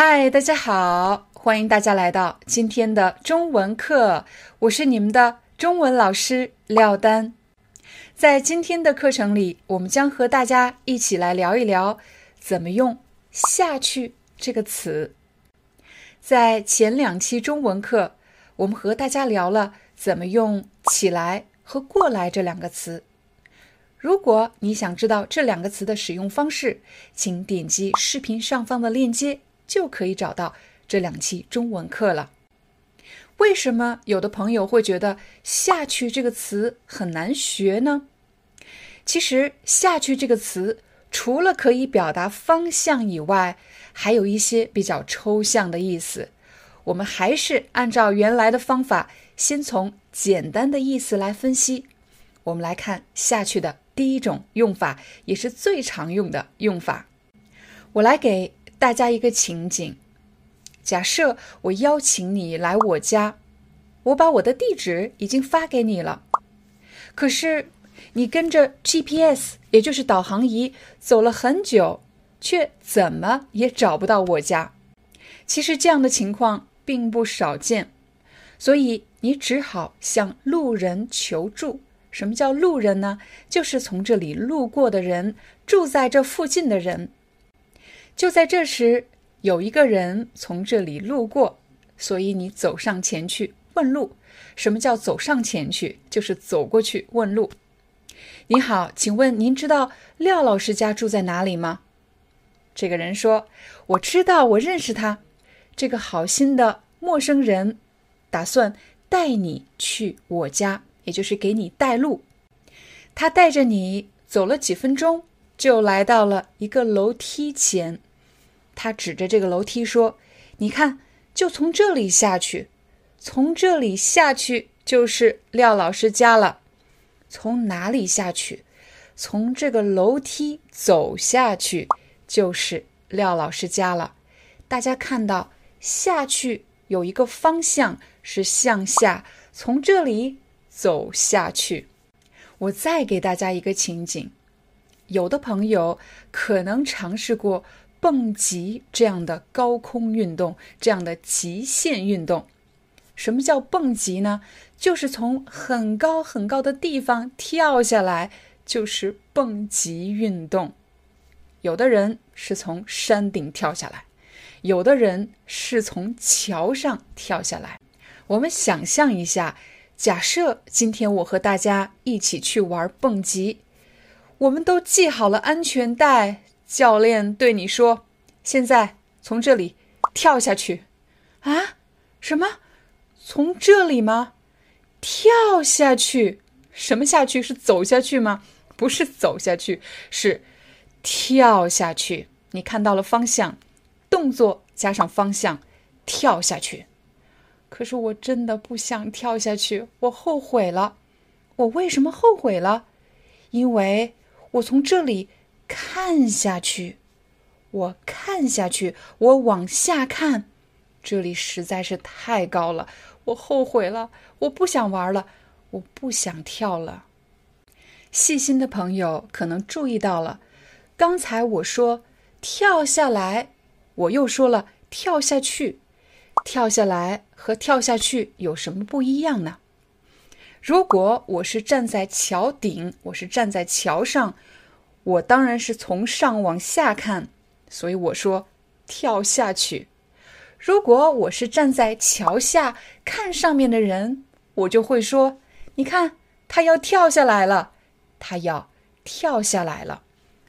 嗨，大家好，欢迎大家来到今天的中文课，我是你们的中文老师廖丹。在今天的课程里，我们将和大家一起来聊一聊怎么用“下去”这个词。在前两期中文课，我们和大家聊了怎么用“起来”和“过来”这两个词。如果你想知道这两个词的使用方式，请点击视频上方的链接。就可以找到这两期中文课了。为什么有的朋友会觉得“下去”这个词很难学呢？其实“下去”这个词除了可以表达方向以外，还有一些比较抽象的意思。我们还是按照原来的方法，先从简单的意思来分析。我们来看“下去”的第一种用法，也是最常用的用法。我来给。大家一个情景：假设我邀请你来我家，我把我的地址已经发给你了，可是你跟着 GPS，也就是导航仪走了很久，却怎么也找不到我家。其实这样的情况并不少见，所以你只好向路人求助。什么叫路人呢？就是从这里路过的人，住在这附近的人。就在这时，有一个人从这里路过，所以你走上前去问路。什么叫走上前去？就是走过去问路。你好，请问您知道廖老师家住在哪里吗？这个人说：“我知道，我认识他。”这个好心的陌生人打算带你去我家，也就是给你带路。他带着你走了几分钟，就来到了一个楼梯前。他指着这个楼梯说：“你看，就从这里下去，从这里下去就是廖老师家了。从哪里下去？从这个楼梯走下去就是廖老师家了。大家看到下去有一个方向是向下，从这里走下去。我再给大家一个情景，有的朋友可能尝试过。”蹦极这样的高空运动，这样的极限运动，什么叫蹦极呢？就是从很高很高的地方跳下来，就是蹦极运动。有的人是从山顶跳下来，有的人是从桥上跳下来。我们想象一下，假设今天我和大家一起去玩蹦极，我们都系好了安全带。教练对你说：“现在从这里跳下去，啊？什么？从这里吗？跳下去？什么下去？是走下去吗？不是走下去，是跳下去。你看到了方向，动作加上方向，跳下去。可是我真的不想跳下去，我后悔了。我为什么后悔了？因为我从这里。”看下去，我看下去，我往下看，这里实在是太高了，我后悔了，我不想玩了，我不想跳了。细心的朋友可能注意到了，刚才我说跳下来，我又说了跳下去，跳下来和跳下去有什么不一样呢？如果我是站在桥顶，我是站在桥上。我当然是从上往下看，所以我说跳下去。如果我是站在桥下看上面的人，我就会说：你看，他要跳下来了，他要跳下来了。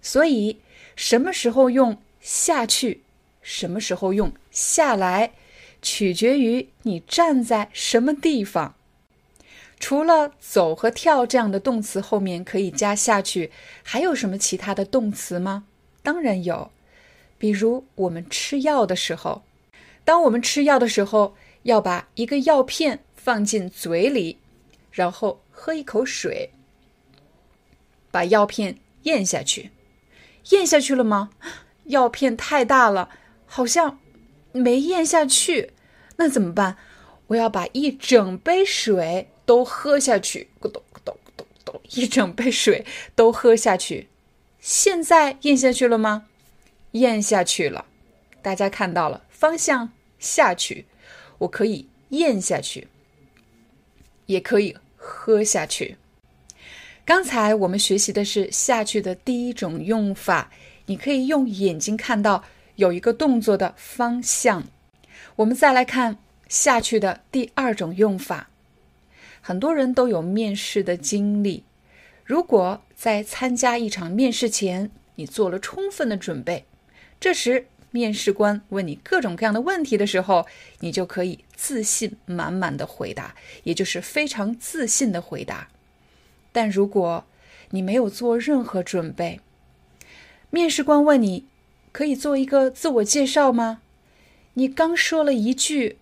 所以，什么时候用下去，什么时候用下来，取决于你站在什么地方。除了走和跳这样的动词后面可以加下去，还有什么其他的动词吗？当然有，比如我们吃药的时候，当我们吃药的时候，要把一个药片放进嘴里，然后喝一口水，把药片咽下去。咽下去了吗？药片太大了，好像没咽下去。那怎么办？我要把一整杯水都喝下去，咕咚咕咚咕咚咕咚，一整杯水都喝下去。现在咽下去了吗？咽下去了。大家看到了，方向下去，我可以咽下去，也可以喝下去。刚才我们学习的是下去的第一种用法，你可以用眼睛看到有一个动作的方向。我们再来看下去的第二种用法。很多人都有面试的经历，如果在参加一场面试前，你做了充分的准备，这时面试官问你各种各样的问题的时候，你就可以自信满满的回答，也就是非常自信的回答。但如果你没有做任何准备，面试官问你，可以做一个自我介绍吗？你刚说了一句，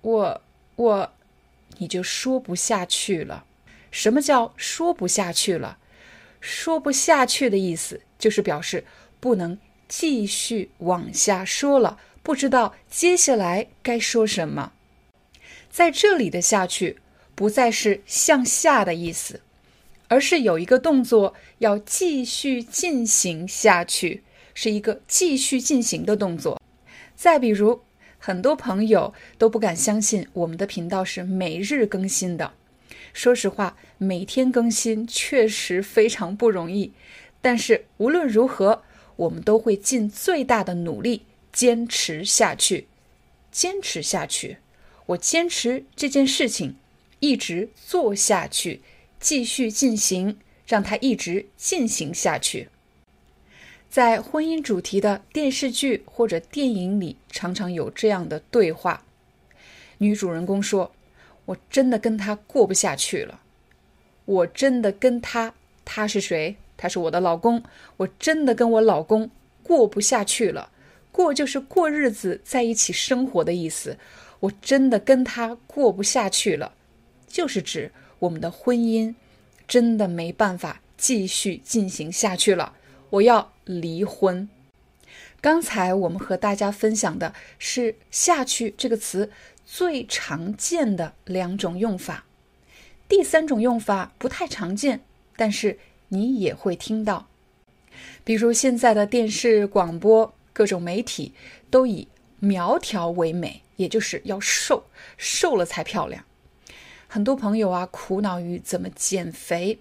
我我，你就说不下去了。什么叫说不下去了？说不下去的意思就是表示不能继续往下说了，不知道接下来该说什么。在这里的下去不再是向下的意思。而是有一个动作要继续进行下去，是一个继续进行的动作。再比如，很多朋友都不敢相信我们的频道是每日更新的。说实话，每天更新确实非常不容易。但是无论如何，我们都会尽最大的努力坚持下去，坚持下去。我坚持这件事情，一直做下去。继续进行，让它一直进行下去。在婚姻主题的电视剧或者电影里，常常有这样的对话：女主人公说：“我真的跟他过不下去了，我真的跟他，他是谁？他是我的老公。我真的跟我老公过不下去了。过就是过日子，在一起生活的意思。我真的跟他过不下去了，就是指。”我们的婚姻真的没办法继续进行下去了，我要离婚。刚才我们和大家分享的是“下去”这个词最常见的两种用法，第三种用法不太常见，但是你也会听到。比如现在的电视、广播、各种媒体都以苗条为美，也就是要瘦，瘦了才漂亮。很多朋友啊，苦恼于怎么减肥，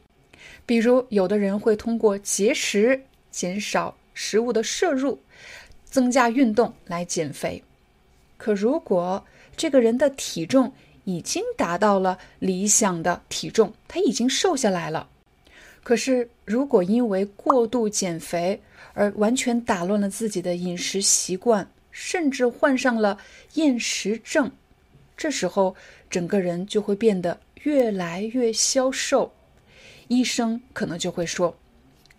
比如有的人会通过节食、减少食物的摄入、增加运动来减肥。可如果这个人的体重已经达到了理想的体重，他已经瘦下来了，可是如果因为过度减肥而完全打乱了自己的饮食习惯，甚至患上了厌食症。这时候，整个人就会变得越来越消瘦。医生可能就会说：“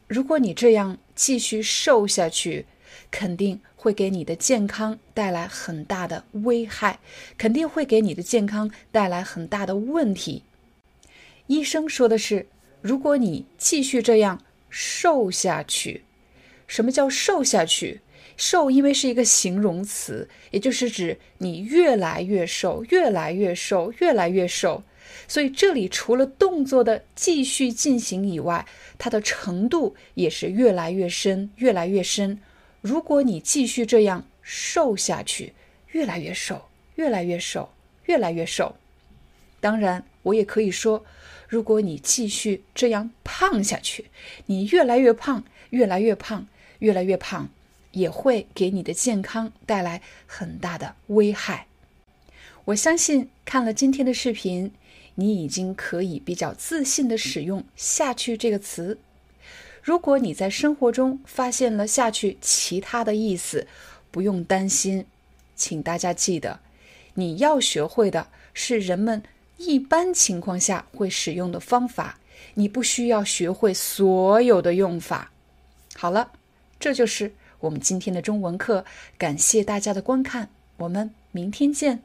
如果你这样继续瘦下去，肯定会给你的健康带来很大的危害，肯定会给你的健康带来很大的问题。”医生说的是：“如果你继续这样瘦下去，什么叫瘦下去？”瘦，因为是一个形容词，也就是指你越来越瘦，越来越瘦，越来越瘦。所以这里除了动作的继续进行以外，它的程度也是越来越深，越来越深。如果你继续这样瘦下去，越来越瘦，越来越瘦，越来越瘦。当然，我也可以说，如果你继续这样胖下去，你越来越胖，越来越胖，越来越胖。也会给你的健康带来很大的危害。我相信看了今天的视频，你已经可以比较自信的使用“下去”这个词。如果你在生活中发现了“下去”其他的意思，不用担心，请大家记得，你要学会的是人们一般情况下会使用的方法，你不需要学会所有的用法。好了，这就是。我们今天的中文课。感谢大家的观看，我们明天见。